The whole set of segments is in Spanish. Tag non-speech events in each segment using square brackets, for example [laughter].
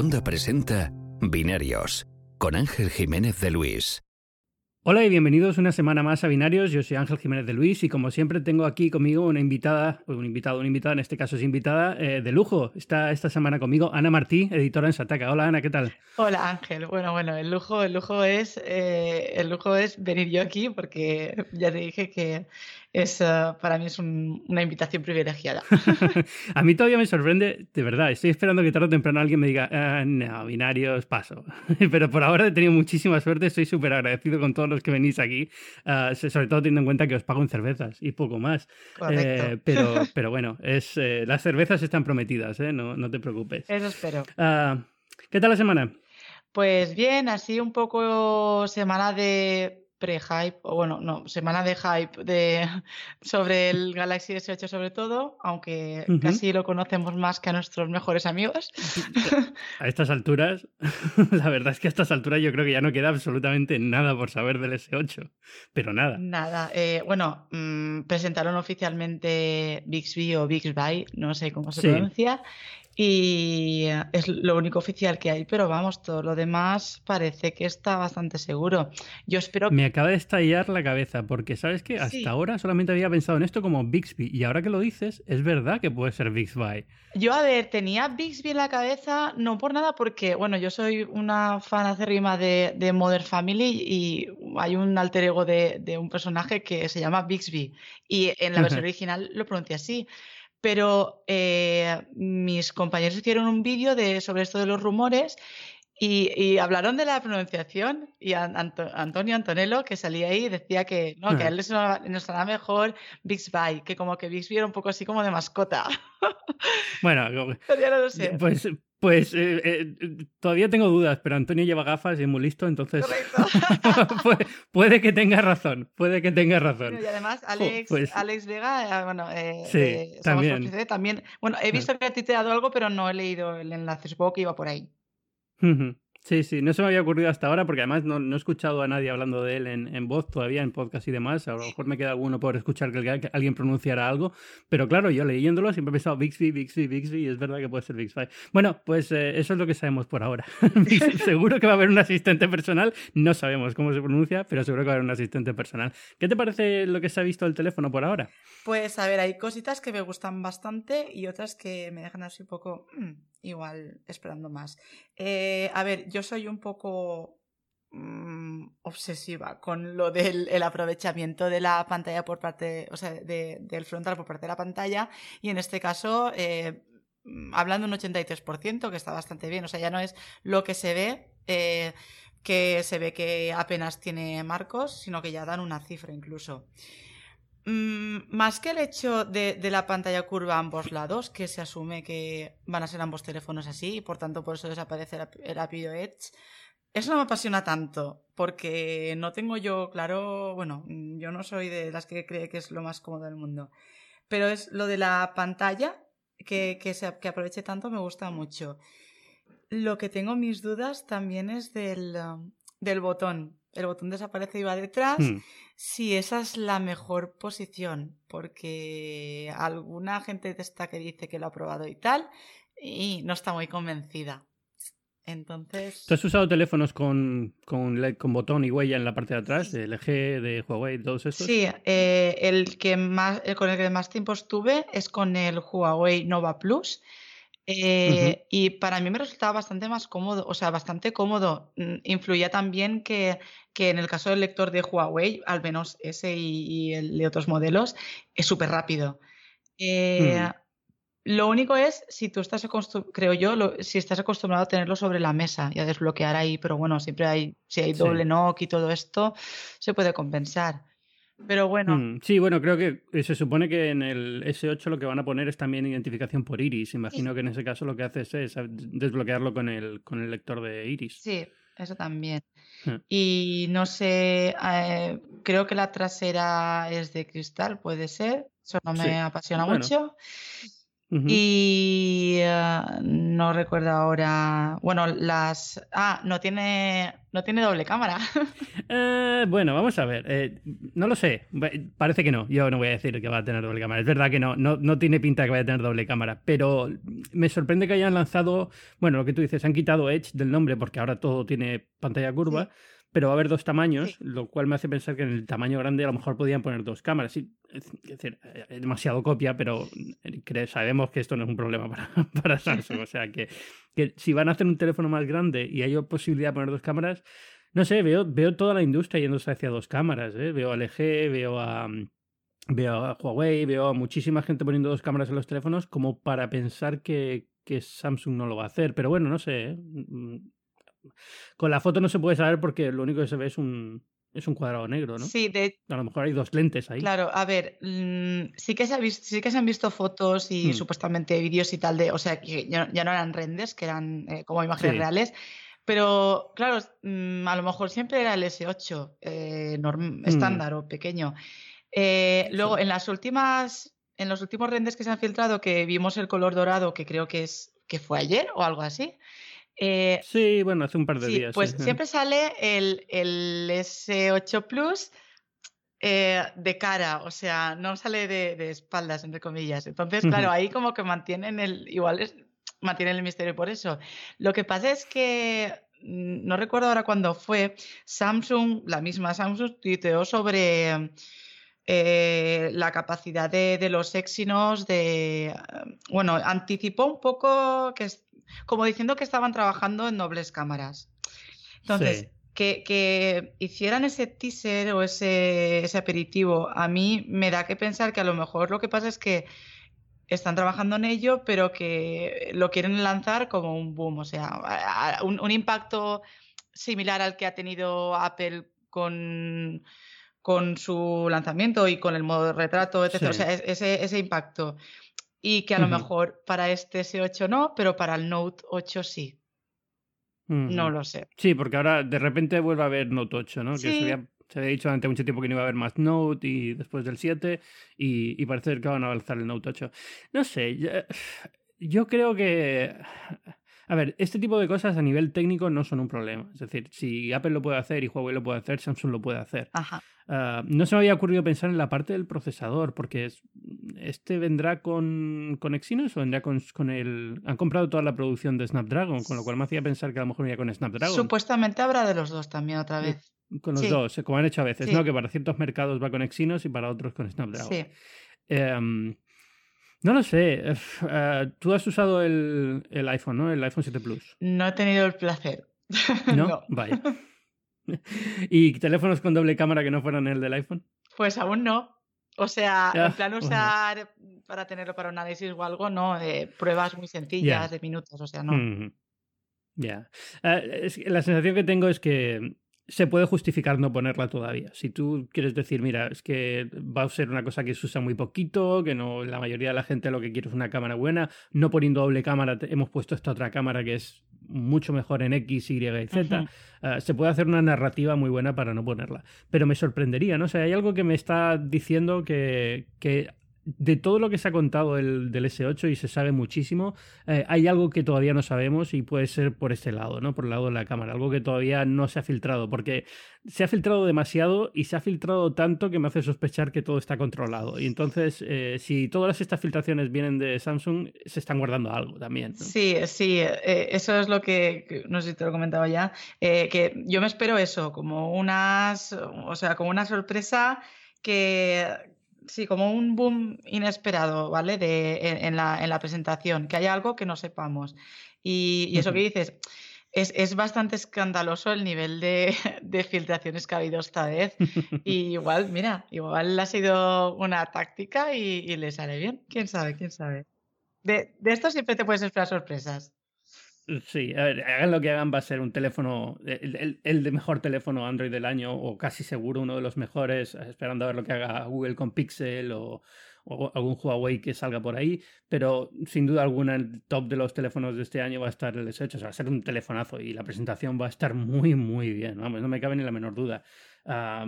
Onda presenta Binarios con Ángel Jiménez de Luis. Hola y bienvenidos una semana más a Binarios. Yo soy Ángel Jiménez de Luis y como siempre tengo aquí conmigo una invitada, un invitado, una invitada, en este caso es invitada eh, de lujo. Está esta semana conmigo Ana Martí, editora en Sataka. Hola Ana, ¿qué tal? Hola Ángel. Bueno, bueno, el lujo, el lujo es, eh, el lujo es venir yo aquí porque ya te dije que es, uh, para mí es un, una invitación privilegiada. [laughs] a mí todavía me sorprende, de verdad, estoy esperando que tarde o temprano alguien me diga, ah, no, binarios, paso. [laughs] Pero por ahora he tenido muchísima suerte, estoy súper agradecido con todos los que venís aquí, uh, sobre todo teniendo en cuenta que os pago en cervezas y poco más. Eh, pero, [laughs] pero bueno, es, eh, las cervezas están prometidas, ¿eh? no, no te preocupes. Eso espero. Uh, ¿Qué tal la semana? Pues bien, así un poco semana de pre-hype, o bueno, no, semana de hype de, [laughs] sobre el Galaxy S8 sobre todo, aunque uh -huh. casi lo conocemos más que a nuestros mejores amigos. [laughs] A estas alturas, [laughs] la verdad es que a estas alturas yo creo que ya no queda absolutamente nada por saber del S8, pero nada. Nada, eh, bueno, mmm, presentaron oficialmente Bixby o Bixby, no sé cómo se sí. pronuncia, y es lo único oficial que hay, pero vamos, todo lo demás parece que está bastante seguro. Yo espero. Me acaba de estallar la cabeza, porque sabes que hasta sí. ahora solamente había pensado en esto como Bixby, y ahora que lo dices, es verdad que puede ser Bixby. Yo, a ver, tenía Bixby en la cabeza, no por nada, porque, bueno, yo soy una fan acérrima de, de Modern Family y hay un alter ego de, de un personaje que se llama Bixby, y en la versión [laughs] original lo pronuncia así pero eh, mis compañeros hicieron un vídeo sobre esto de los rumores y, y, hablaron de la pronunciación y Anto, Antonio Antonello, que salía ahí, decía que, no, que a él le sonaba, mejor Bixby, que como que Bixby era un poco así como de mascota. Bueno, [laughs] pero ya no lo sé. Pues, pues eh, eh, todavía tengo dudas, pero Antonio lleva gafas y es muy listo, entonces [laughs] puede, puede, que tenga razón, puede que tenga razón. Y además Alex, pues... Alex Vega, bueno, eh, sí, también. también. Bueno, he visto que ha titeado algo, pero no he leído el enlace, supongo que iba por ahí. Uh -huh. Sí, sí, no se me había ocurrido hasta ahora porque además no, no he escuchado a nadie hablando de él en, en, voz todavía, en podcast y demás. A lo mejor me queda alguno por escuchar que, que alguien pronunciara algo. Pero claro, yo leyéndolo siempre he pensado Bixby, Bixby, Bixby y es verdad que puede ser Bixby. Bueno, pues eh, eso es lo que sabemos por ahora. [laughs] seguro que va a haber un asistente personal. No sabemos cómo se pronuncia, pero seguro que va a haber un asistente personal. ¿Qué te parece lo que se ha visto del teléfono por ahora? Pues a ver, hay cositas que me gustan bastante y otras que me dejan así un poco mmm, igual esperando más. Eh, a ver, yo soy un poco mmm, obsesiva con lo del el aprovechamiento de la pantalla por parte, o sea, de, del frontal por parte de la pantalla y en este caso, eh, hablando un 83%, que está bastante bien, o sea, ya no es lo que se ve. Eh, que se ve que apenas tiene marcos, sino que ya dan una cifra incluso. Mm, más que el hecho de, de, la pantalla curva a ambos lados, que se asume que van a ser ambos teléfonos así y por tanto por eso desaparece el, el Apio Edge, eso no me apasiona tanto, porque no tengo yo claro, bueno, yo no soy de las que cree que es lo más cómodo del mundo, pero es lo de la pantalla que, que, se, que aproveche tanto me gusta mucho. Lo que tengo mis dudas también es del, del botón. El botón desaparece y va detrás. Hmm. Si esa es la mejor posición, porque alguna gente está que dice que lo ha probado y tal, y no está muy convencida. Entonces. ¿Tú has usado teléfonos con, con botón y huella en la parte de atrás? ¿De LG, de Huawei, todos estos? Sí, eh, el que más, el con el que más tiempo estuve es con el Huawei Nova Plus. Eh, uh -huh. Y para mí me resultaba bastante más cómodo, o sea, bastante cómodo. Influía también que, que en el caso del lector de Huawei, al menos ese y, y el de otros modelos, es súper rápido. Eh, mm. Lo único es si tú estás creo yo, lo, si estás acostumbrado a tenerlo sobre la mesa y a desbloquear ahí, pero bueno, siempre hay, si hay doble sí. knock y todo esto, se puede compensar. Pero bueno. Mm, sí, bueno, creo que eh, se supone que en el S8 lo que van a poner es también identificación por iris. Imagino sí. que en ese caso lo que haces es desbloquearlo con el, con el lector de iris. Sí, eso también. Mm. Y no sé, eh, creo que la trasera es de cristal, puede ser. Eso no me sí. apasiona bueno. mucho. Y eh, no recuerdo ahora. Bueno, las. Ah, no tiene. No tiene doble cámara. [laughs] Eh, bueno, vamos a ver. Eh, no lo sé. Parece que no. Yo no voy a decir que va a tener doble cámara. Es verdad que no. No, no tiene pinta que vaya a tener doble cámara. Pero me sorprende que hayan lanzado. Bueno, lo que tú dices, han quitado Edge del nombre porque ahora todo tiene pantalla curva pero va a haber dos tamaños, lo cual me hace pensar que en el tamaño grande a lo mejor podían poner dos cámaras. Sí, es decir, es demasiado copia, pero eh, sabemos que esto no es un problema para, [laughs] para Samsung. O sea, que, que, si van a hacer un teléfono más grande y hay posibilidad de poner dos cámaras, no sé, veo, veo toda la industria yéndose hacia dos cámaras. ¿eh? Veo a LG, veo a, veo a Huawei, veo a muchísima gente poniendo dos cámaras en los teléfonos como para pensar que, que Samsung no lo va a hacer. Pero bueno, no sé. ¿eh? Con la foto no se puede saber porque lo único que se ve es un, es un cuadrado negro, ¿no? Sí, de... A lo mejor hay dos lentes ahí. Claro, a ver, mm, sí, que se ha visto, sí que se han visto fotos y hmm. supuestamente vídeos y tal de, o sea, que ya, no eran renders, que eran eh, como imágenes reales, pero claro, mm, a lo mejor siempre era el S8 eh, hmm. estándar o pequeño. Eh, luego, en las últimas, en los últimos renders que se han filtrado, que vimos el color dorado, que creo que es que fue ayer o algo así. Eh, sí, bueno, hace un par de días. Pues siempre sale el, el S8 Plus eh, de cara, o sea, no sale de, espaldas, entre comillas. Entonces, claro, ahí como que mantienen el, igual es, mantienen el misterio por eso. Lo que pasa es que mm, no recuerdo ahora cuándo fue, Samsung, la misma Samsung, tuiteó sobre eh, la capacidad de, de, los Exynos de, bueno, anticipó un poco que como diciendo que estaban trabajando en dobles cámaras. Entonces, que, hicieran ese teaser o ese, aperitivo, a mí me da que pensar que a lo mejor lo que pasa es que están trabajando en ello, pero que lo quieren lanzar como un boom, o sea, un, impacto similar al que ha tenido Apple con, con su lanzamiento y con el modo de retrato, etc. O sea, ese, ese impacto y que a lo mejor para este S8 no, pero para el Note 8 sí. No lo sé. Sí, porque ahora de repente vuelve a haber Note 8, ¿no? Que se había, se había, dicho durante mucho tiempo que no iba a haber más Note y después del 7 y, y parece que van a avanzar el Note 8. No sé, yo creo que a ver, este tipo de cosas a nivel técnico no son un problema. Es decir, si Apple lo puede hacer y Huawei lo puede hacer, Samsung lo puede hacer. Ajá. Ah, no se me había ocurrido pensar en la parte del procesador, porque este vendrá con, con Exynos o vendrá con, con, el... Han comprado toda la producción de Snapdragon, con lo cual me hacía pensar que a lo mejor iría con Snapdragon. Supuestamente habrá de los dos también otra vez. Con los dos, como han hecho a veces, ¿no? Que para ciertos mercados va con Exynos y para otros con Snapdragon. Sí. Em, no lo sé. Eh, tú has usado el, el, iPhone, ¿no? El iPhone 7 Plus. No he tenido el placer. [laughs] ¿No? Vaya. [laughs] [laughs] ¿Y teléfonos con doble cámara que no fueran el del iPhone? Pues aún no. O sea, en plan usar para tenerlo para un análisis o algo, no. pruebas muy sencillas de minutos, o sea, no. Ya. Eh, la sensación que tengo es que se puede justificar no ponerla todavía. Si tú quieres decir, mira, es que va a ser una cosa que se usa muy poquito, que no la mayoría de la gente lo que quiere es una cámara buena, no poniendo doble cámara hemos puesto esta otra cámara que es mucho mejor en X, Y y Z. Ah, se puede hacer una narrativa muy buena para no ponerla. Pero me sorprendería, ¿no? O sea, hay algo que me está diciendo que, que de todo lo que se ha contado del, S8 y se sabe muchísimo, eh, hay algo que todavía no sabemos y puede ser por este lado, ¿no? Por el lado de la cámara, algo que todavía no se ha filtrado, porque se ha filtrado demasiado y se ha filtrado tanto que me hace sospechar que todo está controlado. Y entonces, eh, si todas estas filtraciones vienen de Samsung, se están guardando algo también. Sí, sí, eh, eso es lo que, no sé si te lo comentaba ya, que yo me espero eso, como unas, o sea, como una sorpresa que, sí, como un boom inesperado, ¿vale? De, en, la, en la presentación, que haya algo que no sepamos. Y, eso que dices, es, es, bastante escandaloso el nivel de, de, filtraciones que ha habido esta vez. Y igual, mira, igual ha sido una táctica y, y le sale bien. ¿Quién sabe? ¿Quién sabe? De, de esto siempre te puedes esperar sorpresas. Sí, a ver, hagan lo que hagan, va a ser un teléfono, el, el, de mejor teléfono Android del año, o casi seguro uno de los mejores, esperando a ver lo que haga Google con Pixel o, algún Huawei que salga por ahí, pero sin duda alguna el top de los teléfonos de este año va a estar el S8, o sea, va a ser un telefonazo y la presentación va a estar muy, muy bien, vamos, no me cabe ni la menor duda. va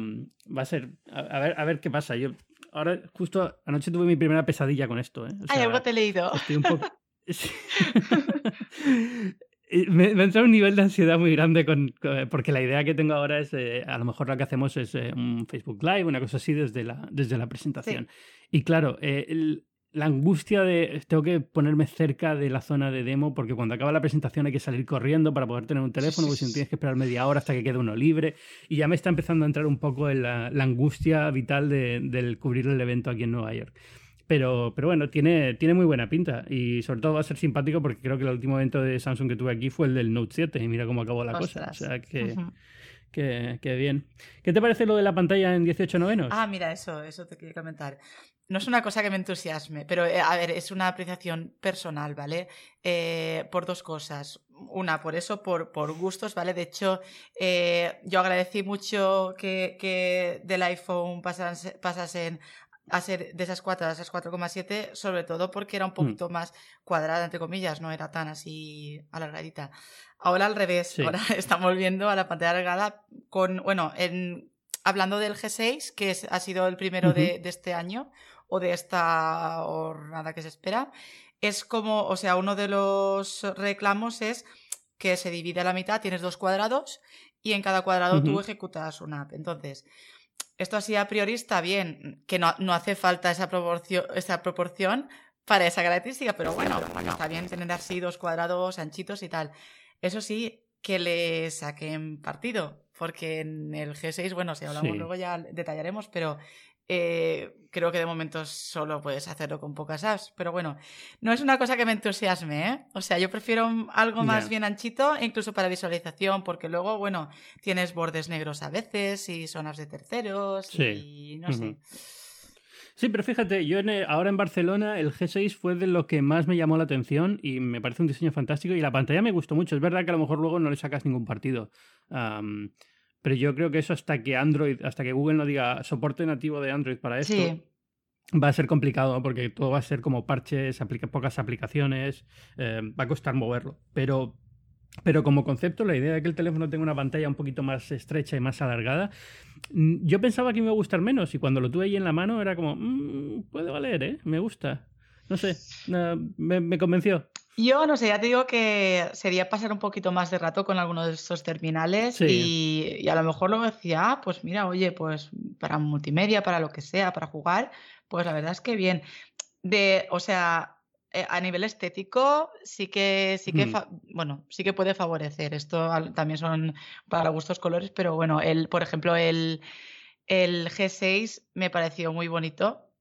a ser, a, ver, a ver qué pasa. Yo ahora justo anoche tuve mi primera pesadilla con esto. ¿eh? Ay, algo te he leído. Estoy un poco... [laughs] [laughs] me, me entra un nivel de ansiedad muy grande con, porque la idea que tengo ahora es, eh, a lo mejor lo que hacemos es eh, un Facebook Live, una cosa así desde la, desde la presentación. Y claro, eh, la angustia de tengo que ponerme cerca de la zona de demo porque cuando acaba la presentación hay que salir corriendo para poder tener un teléfono, porque si no tienes que esperar media hora hasta que quede uno libre. Y ya me está empezando a entrar un poco en la, angustia vital de, del cubrir el evento aquí en Nueva York. Pero, pero bueno, tiene, tiene muy buena pinta y sobre todo va a ser simpático porque creo que el último evento de Samsung que tuve aquí fue el del Note 7 y mira cómo acabó la cosa. O sea que, que, bien. ¿Qué te parece lo de la pantalla en 18 novenos? Ah, mira, eso, eso te quería comentar. No es una cosa que me entusiasme, pero eh, a ver, es una apreciación personal, ¿vale? Eh, por dos cosas. Una, por eso, por, por gustos, ¿vale? De hecho, eh, yo agradecí mucho que, que del iPhone pasasen a ser de esas 4 a esas 4,7, sobre todo porque era un mm. poquito más cuadrada, entre comillas, no era tan así alargadita. Ahora al revés, ahora [laughs] estamos viendo a la pantalla alargada con, bueno, en, hablando del G6, que ha sido el primero de, de, este año, o de esta jornada que se espera, es como, o sea, uno de los reclamos es que se divide a la mitad, tienes dos cuadrados, y en cada cuadrado tú ejecutas una app. Entonces, esto así a priori está bien, que no, no hace falta esa proporción, esa proporción para esa característica, pero bueno, está bien tener así dos cuadrados anchitos y tal. Eso sí, que le saquen partido, porque en el G6, bueno, si hablamos luego ya detallaremos, pero eh, creo que de momento solo puedes hacerlo con pocas apps, pero bueno, no es una cosa que me entusiasme, ¿eh? O sea, yo prefiero algo más bien anchito, incluso para visualización, porque luego, bueno, tienes bordes negros a veces y zonas de terceros y no sé. Sí, pero fíjate, yo ahora en Barcelona el G6 fue de lo que más me llamó la atención y me parece un diseño fantástico y la pantalla me gustó mucho. Es verdad que a lo mejor luego no le sacas ningún partido. Pero yo creo que eso hasta que Android, hasta que Google no diga soporte nativo de Android para esto, va a ser complicado porque todo va a ser como parches, pocas aplicaciones, eh, va a costar moverlo. Pero, pero como concepto, la idea de que el teléfono tenga una pantalla un poquito más estrecha y más alargada, mm, yo pensaba que me iba a gustar menos y cuando lo tuve ahí en la mano era como, mm, puede valer, ¿eh? Me gusta. No sé, me convenció. Yo no sé, ya te digo que sería pasar un poquito más de rato con alguno de estos terminales y, a lo mejor luego decía, ah, pues mira, oye, pues para multimedia, para lo que sea, para jugar, pues la verdad es que bien. De, o sea, eh, a nivel estético sí que sí que mm. bueno sí que puede favorecer esto también son para gustos colores pero bueno el por ejemplo el el G6 me pareció muy bonito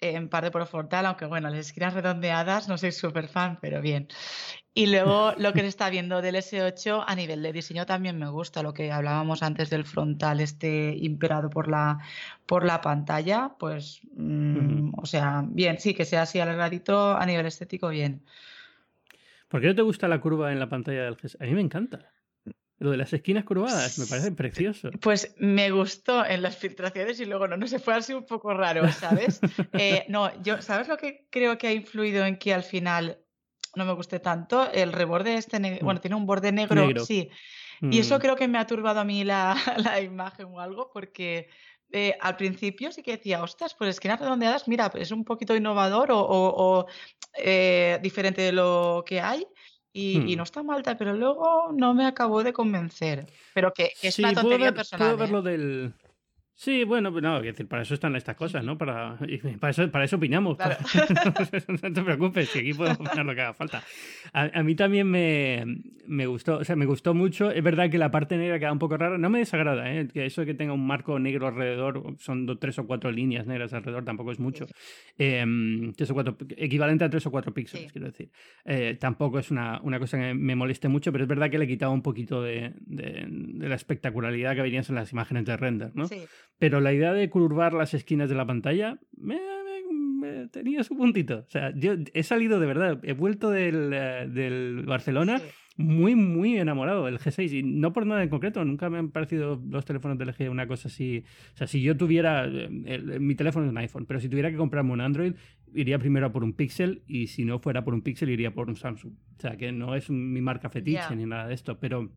en parte por frontal, aunque bueno, las esquinas redondeadas no soy súper fan, pero bien. Y luego lo que se está viendo del S8 a nivel de diseño también me gusta, lo que hablábamos antes del frontal este imperado por la, por la pantalla, pues, mm, o sea, bien, sí, que sea así alargadito a nivel estético, bien. ¿Por qué no te gusta la curva en la pantalla del GS? A mí me encanta. Lo de las esquinas curvadas me parece precioso. Pues me gustó en las filtraciones y luego no, no se fue así un poco raro, ¿sabes? [laughs] Eh, no, yo, ¿sabes lo que creo que ha influido en que al final no me guste tanto? El reborde este, mm. bueno, tiene un borde negro, sí. Y eso mm. creo que me ha turbado a mí la, [laughs] la imagen o algo, porque eh, al principio sí que decía, ostras, pues esquinas redondeadas, mira, es un poquito innovador o, o, eh, diferente de lo que hay. Y, no hmm. está malta, pero luego no me acabó de convencer. Pero que, es una tontería personal. Puedo ¿eh? del, Sí, bueno, no, decir, para eso están estas cosas, ¿no? Para, para, eso, para eso opinamos. [laughs] no te preocupes, que aquí podemos opinar lo que haga falta. A, mí también me, me, gustó, o sea, me gustó mucho. Es verdad que la parte negra queda un poco rara. No me desagrada, ¿eh? Que eso de que tenga un marco negro alrededor, son tres o cuatro líneas negras alrededor, tampoco es mucho. Eh, tres o cuatro, equivalente a tres o cuatro píxeles, quiero decir. Eh, tampoco es una, una, cosa que me moleste mucho, pero es verdad que le quitaba un poquito de, de, de la espectacularidad que venían en las imágenes de render, ¿no? Sí. Pero la idea de curvar las esquinas de la pantalla me, tenía su puntito. O sea, yo he salido de verdad, he vuelto del, eh, del Barcelona muy, muy enamorado del G6 y no por nada en concreto, nunca me han parecido los teléfonos de LG una cosa así. O sea, si yo tuviera, eh, mi teléfono es un iPhone, pero si tuviera que comprarme un Android, iría primero a por un Pixel y si no fuera por un Pixel, iría por un Samsung. O sea, que no es mi marca fetiche ni nada de esto, pero,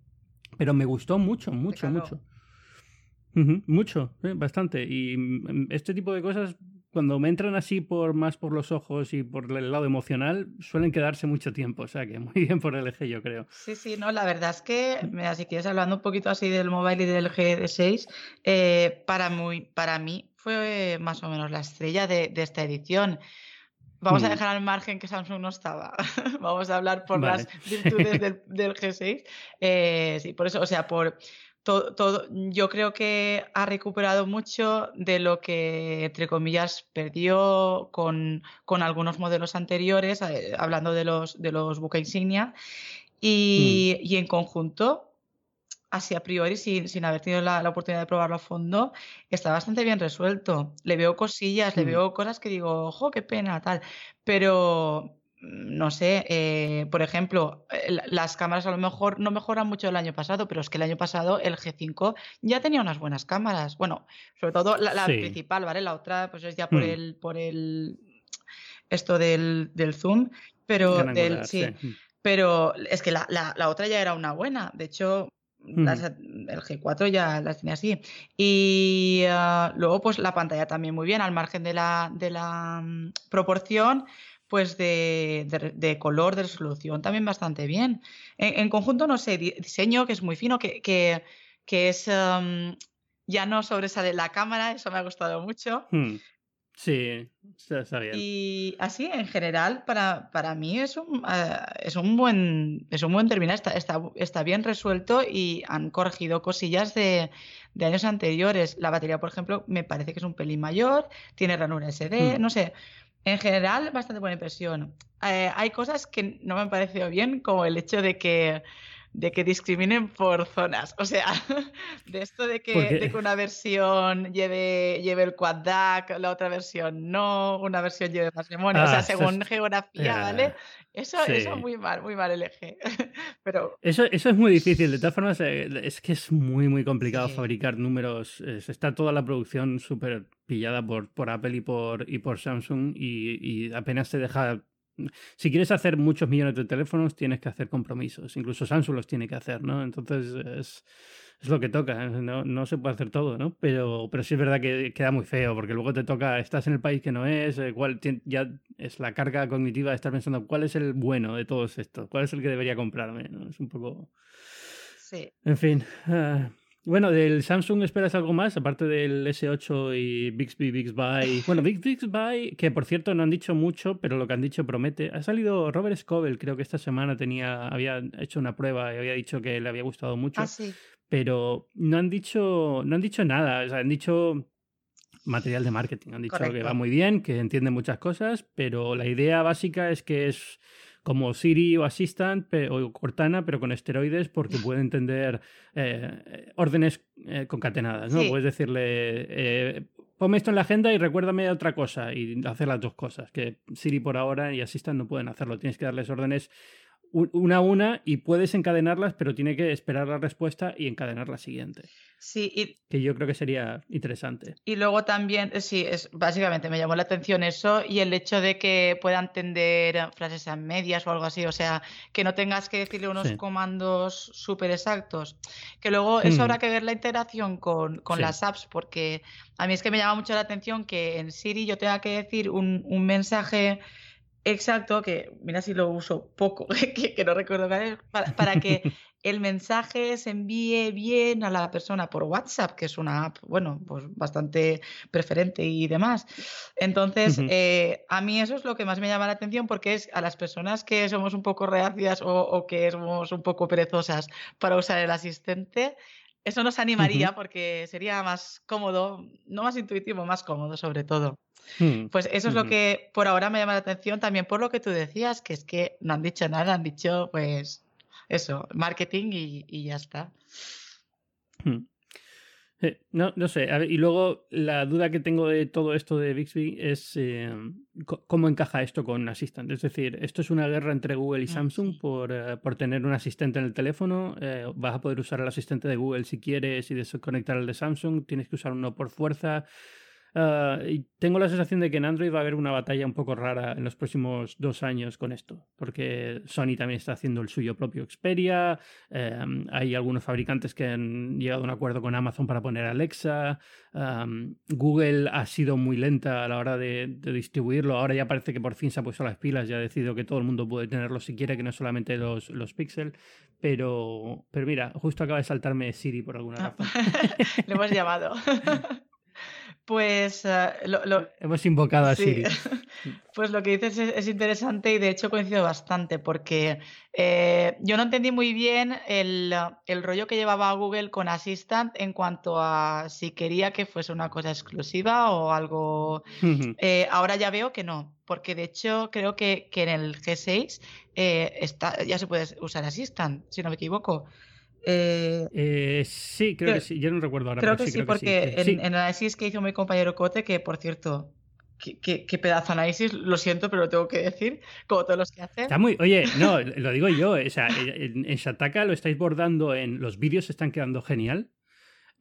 pero me gustó mucho, mucho, mucho mucho, bastante. Y mm, este tipo de cosas cuando me entran así por más por los ojos y por el lado emocional, suelen quedarse mucho tiempo. O sea que muy [laughs] bien por LG, yo creo. Sí, sí, no, la verdad es que, mira, si quieres hablando un poquito así del mobile y del LG 6 eh, para, muy, para mí fue más o menos la estrella de, esta edición. Vamos a mm. dejar al margen que Samsung no estaba. [laughs] Vamos a hablar por las virtudes del, G6. Eh, sí, por eso, o sea, por todo, yo creo que ha recuperado mucho de lo que, entre comillas, perdió con, algunos modelos anteriores, eh, hablando de los, de los buque insignia, mm. y, en conjunto, así a priori, sin, sin haber tenido la, oportunidad de probarlo a fondo, está bastante bien resuelto. Le veo cosillas, le mm. veo cosas que digo, ojo, qué pena, tal, pero no sé, eh, por ejemplo, eh, las cámaras a lo mejor no mejoran mucho el año pasado, pero es que el año pasado el G5 ya tenía unas buenas cámaras. Bueno, sobre todo la, principal, ¿vale? La otra, pues es ya por hmm. el, por el esto del, del zoom, pero del, sí, Pero es que la, la, otra ya era una buena. De hecho, hmm. el G4 ya las tenía así. Y ah, luego, pues la pantalla también muy bien, al margen de la, de la mm, proporción pues de, color, de resolución, también bastante bien. En, conjunto, no sé, diseño que es muy fino, que, que, es em, ya no sobresale la cámara, eso me ha gustado mucho. Hmm. Sí, está bien. Y así, en general, para, para mí es un, eh, es un buen es un buen terminal, está, está, bien resuelto y han corregido cosillas de, años anteriores. La batería, por ejemplo, me parece que es un pelín mayor, tiene ranura SD, hmm. no sé. En general, bastante buena impresión. Eh, hay cosas que no me han parecido bien, como el hecho de que de que discriminen por zonas. O sea, [laughs] de esto de que, una versión lleve, lleve el quad DAC, la otra versión no, una versión lleve más memoria. o sea, ah, según geografía, ¿vale? Eso, eso muy mal, muy mal el eje. [laughs] Pero... Eso, eso es muy difícil. De todas formas, eh, es que es muy, muy complicado fabricar números. está toda la producción súper pillada por, por Apple y por, y por Samsung y, y apenas se deja si quieres hacer muchos millones de teléfonos, tienes que hacer compromisos. Incluso Samsung los tiene que hacer, ¿no? Entonces es, es lo que toca. No, no, se puede hacer todo, ¿no? Pero, pero sí es verdad que queda muy feo, porque luego te toca, estás en el país que no es, eh, cuál, ya es la carga cognitiva de estar pensando cuál es el bueno de todos estos, cuál es el que debería comprarme, ¿no? Es un poco... Sí. En fin. Ah, bueno, del Samsung esperas algo más, aparte del S8 y Bixby Bixby. Bueno, Bixby Bixby, que por cierto no han dicho mucho, pero lo que han dicho promete. Ha salido Robert Scoble, creo que esta semana tenía, había hecho una prueba y había dicho que le había gustado mucho. Ah, sí. Pero no han dicho, no han dicho nada. O sea, han dicho material de marketing. Han dicho que va muy bien, que entiende muchas cosas, pero la idea básica es que es como Siri o Assistant o Cortana, pero con esteroides porque puede entender eh, órdenes eh, concatenadas, ¿no? Puedes decirle, eh, ponme esto en la agenda y recuérdame otra cosa y hacer las dos cosas, que Siri por ahora y Assistant no pueden hacerlo. Tienes que darles órdenes una a una y puedes encadenarlas, pero tiene que esperar la respuesta y encadenar la siguiente. Sí, y, que yo creo que sería interesante. Y luego también, eh, sí, es, básicamente me llamó la atención eso y el hecho de que pueda entender frases a medias o algo así, o sea, que no tengas que decirle unos comandos súper exactos. Que luego eso habrá mm. que ver la interacción con, las apps, porque a mí es que me llama mucho la atención que en Siri yo tenga que decir un, un mensaje Exacto, que mira si lo uso poco, [laughs] que, no recuerdo para, para que [laughs] el mensaje se envíe bien a la persona por WhatsApp, que es una app, bueno, pues bastante preferente y demás. Entonces, eh, a mí eso es lo que más me llama la atención porque es a las personas que somos un poco reacias o, que somos un poco perezosas para usar el asistente, eso nos animaría porque sería más cómodo, no más intuitivo, más cómodo sobre todo. Hmm, pues eso es lo que por ahora me llama la atención, también por lo que tú decías, que es que no han dicho nada, han dicho pues eso, marketing y, ya está. Hmm. Eh, no, no sé. y luego la duda que tengo de todo esto de Bixby es eh, cómo encaja esto con Assistant. Es decir, esto es una guerra entre Google y ah, Samsung por, eh, por, tener un asistente en el teléfono. vas a poder usar el asistente de Google si quieres y desconectar el de Samsung. Tienes que usar uno por fuerza. Ah, tengo la sensación de que en Android va a haber una batalla un poco rara en los próximos dos años con esto, porque Sony también está haciendo el suyo propio Xperia, em, hay algunos fabricantes que han llegado a un acuerdo con Amazon para poner Alexa, Google ha sido muy lenta a la hora de, distribuirlo, ahora ya parece que por fin se ha puesto las pilas, ya ha decidido que todo el mundo puede tenerlo si quiere, que no solamente los, los Pixel, pero, pero mira, justo acaba de saltarme Siri por alguna ah, razón. [laughs] Le hemos llamado. [laughs] Pues eh, lo, hemos invocado a Siri. [laughs] Pues lo que dices es, interesante y de hecho coincido bastante porque eh, yo no entendí muy bien el, rollo que llevaba Google con Assistant en cuanto a si quería que fuese una cosa exclusiva o algo. Eh, ahora ya veo que no, porque de hecho creo que, que en el G6 está, ya se puede usar Assistant, si no me equivoco. Eh, eh, sí, creo, que sí. Yo no recuerdo ahora. Creo que sí, porque En, el análisis que hizo mi compañero Cote, que por cierto, qué, pedazo de análisis, lo siento, pero lo tengo que decir, como todos los que hacen. Está muy. Oye, no, lo digo yo. O sea, en, en Shataka lo estáis bordando en. Los vídeos están quedando genial.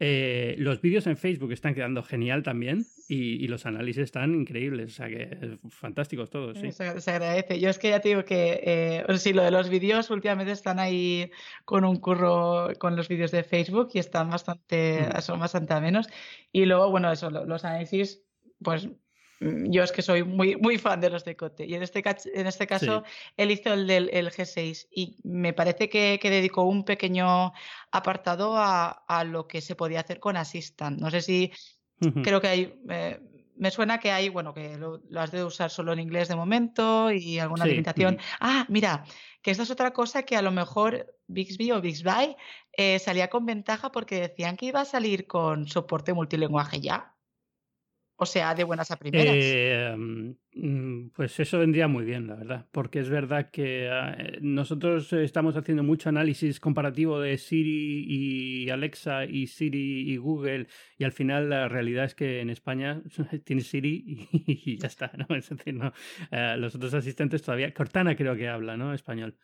Eh, los vídeos en Facebook están quedando genial también y, los análisis están increíbles, o sea que fantásticos todos. Sí. Se, agradece. Yo es que ya te digo que, eh, sí, lo de los vídeos últimamente están ahí con un curro con los vídeos de Facebook y están bastante, mm. son bastante a menos. Y luego, bueno, eso, los análisis, pues yo es que soy muy, muy fan de los de Cote. Y en este, en este caso, él hizo el del G6 y me parece que, dedicó un pequeño apartado a, lo que se podía hacer con Assistant. No sé si creo que hay. Eh, me suena que hay, bueno, que lo, has de usar solo en inglés de momento y alguna limitación. Ah, mira, que esta es otra cosa que a lo mejor Bixby o Bixby eh, salía con ventaja porque decían que iba a salir con soporte multilingüe ya. O sea, de buenas a primeras. Eh, mm, pues eso vendría muy bien, la verdad, porque es verdad que ah, eh, nosotros estamos haciendo mucho análisis comparativo de Siri y Alexa y Siri y Google y al final la realidad es que en España [laughs] tienes Siri y, ya está, [laughs] ¿no? Es decir, no, eh, los otros asistentes todavía, Cortana creo que habla, ¿no? Español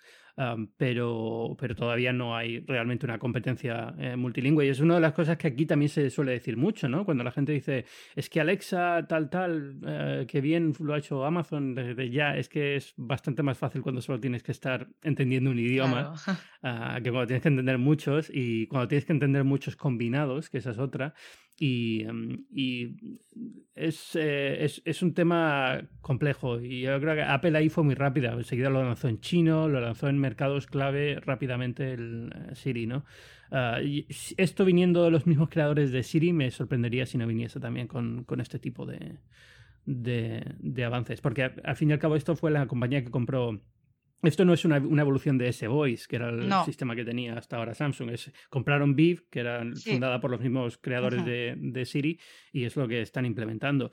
pero, pero todavía no hay realmente una competencia eh, multilingüe. Y es una de las cosas que aquí también se suele decir mucho, ¿no? Cuando la gente dice, es que Alexa, tal, tal, eh, que bien lo ha hecho Amazon desde ya, es que es bastante más fácil cuando solo tienes que estar entendiendo un idioma, [laughs] ah, que cuando tienes que entender muchos y cuando tienes que entender muchos combinados, que esa es otra. Y, em, eh, es, es, un tema complejo y yo creo que Apple ahí fue muy rápida. Enseguida lo lanzó en chino, lo lanzó en mercados clave rápidamente el eh, Siri, ¿no? Ah, esto viniendo de los mismos creadores de Siri me sorprendería si no viniese también con, con este tipo de, de, de avances. Porque al fin y al cabo esto fue la compañía que compró esto no es una, evolución de S-Voice, que era el sistema que tenía hasta ahora Samsung. Es, compraron Viv, que era fundada por los mismos creadores de, Siri, y es lo que están implementando.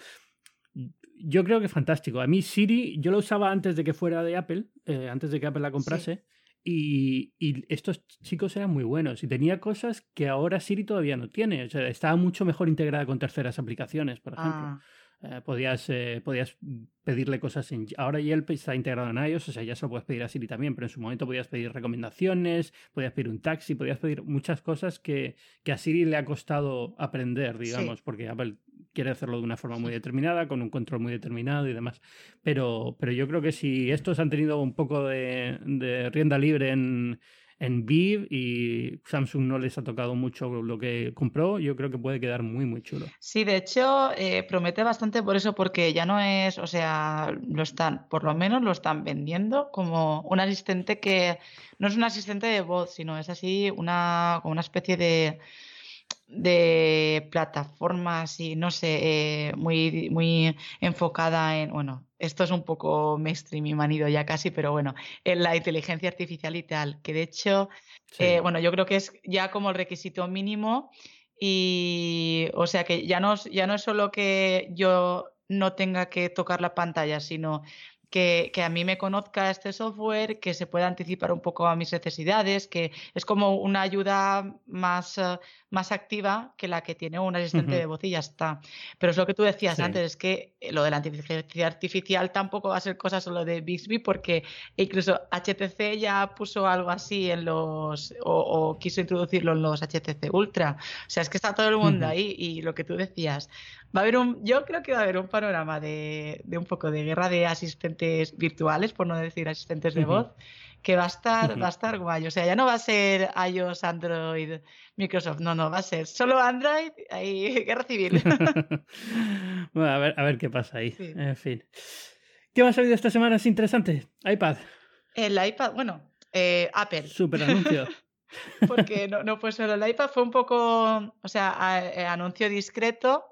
Yo creo que es fantástico. A mí Siri, yo lo usaba antes de que fuera de Apple, eh, antes de que Apple la comprase, y, estos chicos eran muy buenos y tenía cosas que ahora Siri todavía no tiene. O sea, estaba mucho mejor integrada con terceras aplicaciones, por ejemplo. Ah. Eh, podías, eh, podías pedirle cosas en... Ahora Yelp está integrado en iOS, o sea, ya se lo puedes pedir a Siri también, pero en su momento podías pedir recomendaciones, podías pedir un taxi, podías pedir muchas cosas que, que a Siri le ha costado aprender, digamos, porque Apple quiere hacerlo de una forma muy determinada, con un control muy determinado y demás. Pero, pero yo creo que si estos han tenido un poco de rienda libre en en Viv y Samsung no les ha tocado mucho lo que compró, yo creo que puede quedar muy, muy chulo. Sí, de hecho, eh, promete bastante por eso, porque ya no es, o sea, lo están, por lo menos lo están vendiendo como un asistente que no es un asistente de voz, sino es así una, como una especie de de plataformas y no sé, eh, muy, muy enfocada en, bueno, esto es un poco mainstream y manido ya casi, pero bueno, en la inteligencia artificial y tal, que de hecho, eh, bueno, yo creo que es ya como el requisito mínimo y, o sea, que ya no, ya no es solo que yo no tenga que tocar la pantalla, sino que, que, a mí me conozca este software, que se pueda anticipar un poco a mis necesidades, que es como una ayuda más, uh, más activa que la que tiene un asistente uh -huh. de voz y ya está. Pero es lo que tú decías sí. antes, es que lo de la inteligencia artificial tampoco va a ser cosa solo de Bixby, porque incluso HTC ya puso algo así en los, o, o quiso introducirlo en los HTC Ultra. O sea, es que está todo el mundo uh -huh. ahí y lo que tú decías, va a haber un, yo creo que va a haber un panorama de, de un poco de guerra de asistentes virtuales, por no decir asistentes de uh -huh. voz, que va a estar, uh -huh. va a estar guay. O sea, ya no va a ser iOS, Android, Microsoft, no, no, va a ser solo Android y guerra civil. bueno, a ver, a ver qué pasa ahí. Sí. En fin. ¿Qué más ha habido esta semana? Es interesante. iPad. El iPad, bueno, eh, Apple. Super anuncio. [laughs] Porque no, no fue solo el iPad, fue un poco, o sea, a, a, eh, anuncio discreto.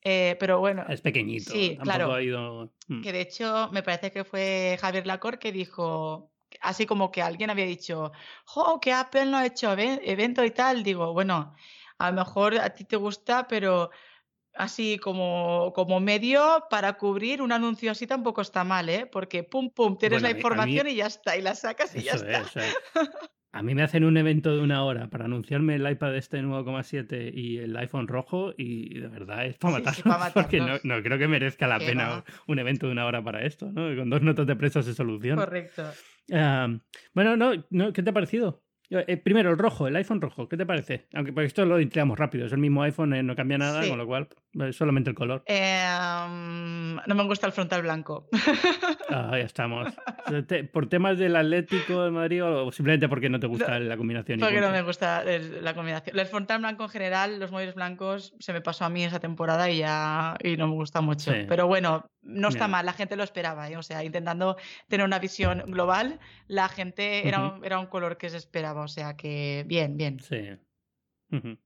Eh, pero bueno. Es pequeñito. Sí, claro. Ha ido... Mm. Que de hecho, me parece que fue Javier Lacor que dijo, así como que alguien había dicho, ¡jo! Que Apple no ha hecho evento y tal. Digo, bueno, a lo mejor a ti te gusta, pero así como, como medio para cubrir un anuncio así tampoco está mal, ¿eh? Porque pum, pum, tienes bueno, la información mí... y ya está, y la sacas y ya está. Es, es. [laughs] A mí me hacen un evento de una hora para anunciarme el iPad este 9,7 y el iPhone rojo y de verdad es para matarnos, sí, sí, para [laughs] porque no, no, creo que merezca la pena no. un evento de una hora para esto, ¿no? Con dos notas de prensa se soluciona. Correcto. Bueno, no, no, ¿qué te ha parecido? Eh, primero, el rojo, el iPhone rojo, ¿qué te parece? Aunque por esto lo entregamos rápido, es el mismo iPhone, eh, no cambia nada, sí. con lo cual eh, solamente el color. Eh, um, no me gusta el frontal blanco. [laughs] Ah, ya estamos. ¿Por temas del Atlético de Madrid o simplemente porque no te gusta no, la combinación? Porque no me gusta la combinación. El frontal blanco en general, los móviles blancos, se me pasó a mí esa temporada y ya y no me gusta mucho. Sí. Pero bueno, no está mal, la gente lo esperaba. ¿eh? O sea, intentando tener una visión global, la gente era, uh -huh. un, era un color que se esperaba. O sea que bien, bien. Sí. Uh -huh.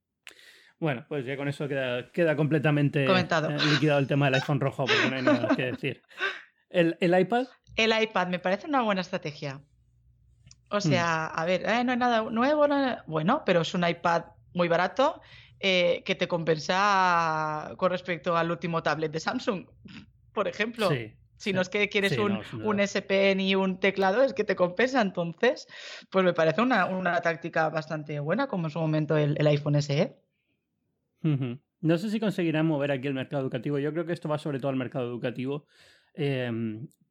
Bueno, pues ya con eso queda, queda completamente Comentado. Eh, liquidado el tema del iPhone rojo, porque no hay nada que decir. ¿El, ¿El, iPad? El iPad me parece una buena estrategia. O sea, mm. a ver, eh, no hay nada nuevo, no bueno, pero es un iPad muy barato eh, que te compensa con respecto al último tablet de Samsung, por ejemplo. Sí. Si no es que quieres sí, un, no, un SP ni un teclado, es que te compensa. Entonces, pues me parece una, una táctica bastante buena, como en su momento el, el iPhone SE. Uh -huh. No sé si conseguirán mover aquí el mercado educativo. Yo creo que esto va sobre todo al mercado educativo. Eh,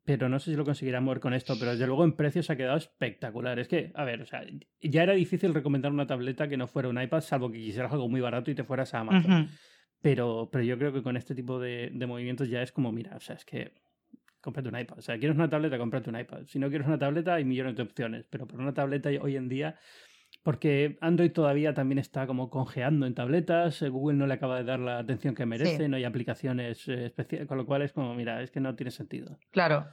pero no sé si lo conseguirán mover con esto. Pero desde luego en precios se ha quedado espectacular. Es que, a ver, o sea, ya era difícil recomendar una tableta que no fuera un iPad, salvo que quisieras algo muy barato y te fueras a Amazon. Uh -huh. Pero, pero yo creo que con este tipo de, de movimientos ya es como, mira, o sea, es que cómprate un iPad. O sea, quieres una tableta, cómprate un iPad. Si no quieres una tableta, hay millones de opciones. Pero por una tableta hoy en día porque Android todavía también está como congeando en tabletas, eh, Google no le acaba de dar la atención que merece, sí. no hay aplicaciones eh, especiales, con lo cual es como, mira, es que no tiene sentido. Claro.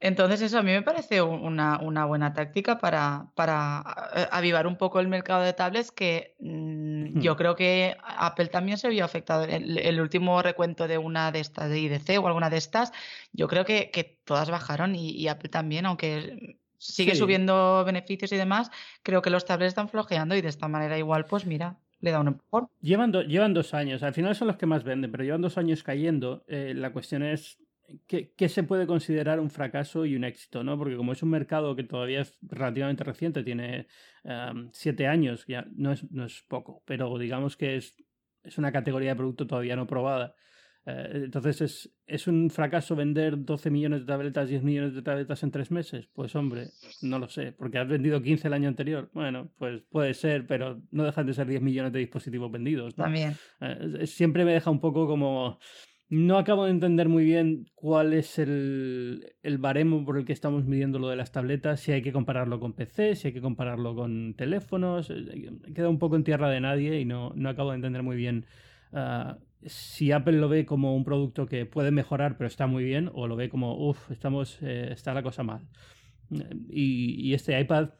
Entonces eso a mí me parece una, una buena táctica para, para, eh, avivar un poco el mercado de tablets que mmm, yo creo que Apple también se vio afectado. El, el, último recuento de una de estas, de IDC o alguna de estas, yo creo que, que todas bajaron y, y Apple también, aunque sigue sí. subiendo beneficios y demás, creo que los tablets están flojeando y de esta manera igual, pues mira, le da un empujón. Llevan, do, llevan dos años, al final son los que más venden, pero llevan dos años cayendo. Eh, la cuestión es ¿qué, ¿qué, se puede considerar un fracaso y un éxito, ¿no? Porque como es un mercado que todavía es relativamente reciente, tiene um, siete años, ya no es, no es poco, pero digamos que es, es una categoría de producto todavía no probada. Eh, entonces, ¿es, ¿es un fracaso vender 12 millones de tabletas, 10 millones de tabletas en tres meses? Pues hombre, no lo sé, porque has vendido 15 el año anterior. Bueno, pues puede ser, pero no dejan de ser 10 millones de dispositivos vendidos. ¿no? También. Eh, siempre me deja un poco como... No acabo de entender muy bien cuál es el, el, baremo por el que estamos midiendo lo de las tabletas, si hay que compararlo con PC, si hay que compararlo con teléfonos. Eh, queda un poco en tierra de nadie y no, no acabo de entender muy bien uh, si Apple lo ve como un producto que puede mejorar pero está muy bien, o lo ve como, uff, estamos, eh, está la cosa mal. Y, y, este iPad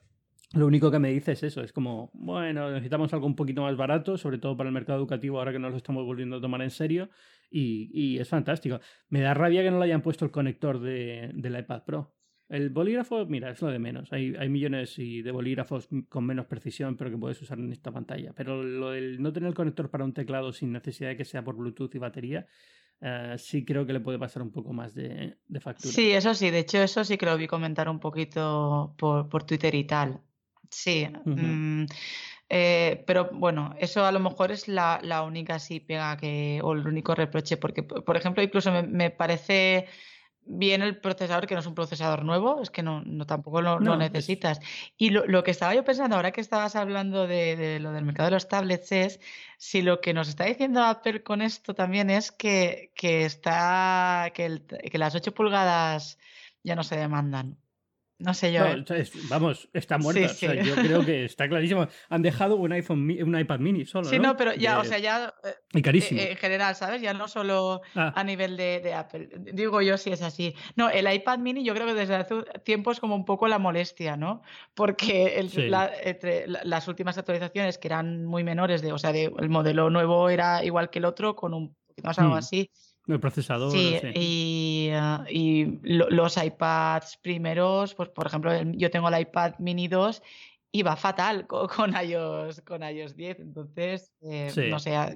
lo único que me dice es eso, es como, bueno, necesitamos algo un poquito más barato, sobre todo para el mercado educativo ahora que nos lo estamos volviendo a tomar en serio, y, y es fantástico. Me da rabia que no le hayan puesto el conector de, del iPad Pro. El bolígrafo, mira, es lo de menos. Hay, hay millones de bolígrafos con menos precisión, pero que puedes usar en esta pantalla. Pero lo del no tener el conector para un teclado sin necesidad de que sea por Bluetooth y batería, eh, sí creo que le puede pasar un poco más de, factura. Sí, eso sí, de hecho eso sí que lo vi comentar un poquito por, por Twitter y tal. Sí. Mm, eh, pero bueno, eso a lo mejor es la, la, única sí pega que, o el único reproche, porque, por ejemplo, incluso me, me parece bien el procesador, que no es un procesador nuevo, es que no, no tampoco lo, necesitas. Y lo, lo, que estaba yo pensando, ahora que estabas hablando de, de, lo del mercado de los tablets, es si lo que nos está diciendo Apple con esto también es que, que está que, el, que las 8 pulgadas ya no se demandan. No sé yo. ¿eh? vamos, está muerta. yo creo que está clarísimo. Han dejado un iPhone, un iPad mini solo. Sí, no, pero ya, o sea, ya. Eh, y carísimo. Eh, en general, ¿sabes? Ya no solo ah. a nivel de, Apple. Digo yo si es así. No, el iPad mini yo creo que desde hace tiempo es como un poco la molestia, ¿no? Porque entre las últimas actualizaciones que eran muy menores, de, o sea, de, el modelo nuevo era igual que el otro, con un más algo mm. El procesador. Sí, y, ah, y los iPads primeros, pues por ejemplo, yo tengo el iPad mini 2 y va fatal [laughs] con, iOS, con iOS 10. Entonces, eh, no sé, ah,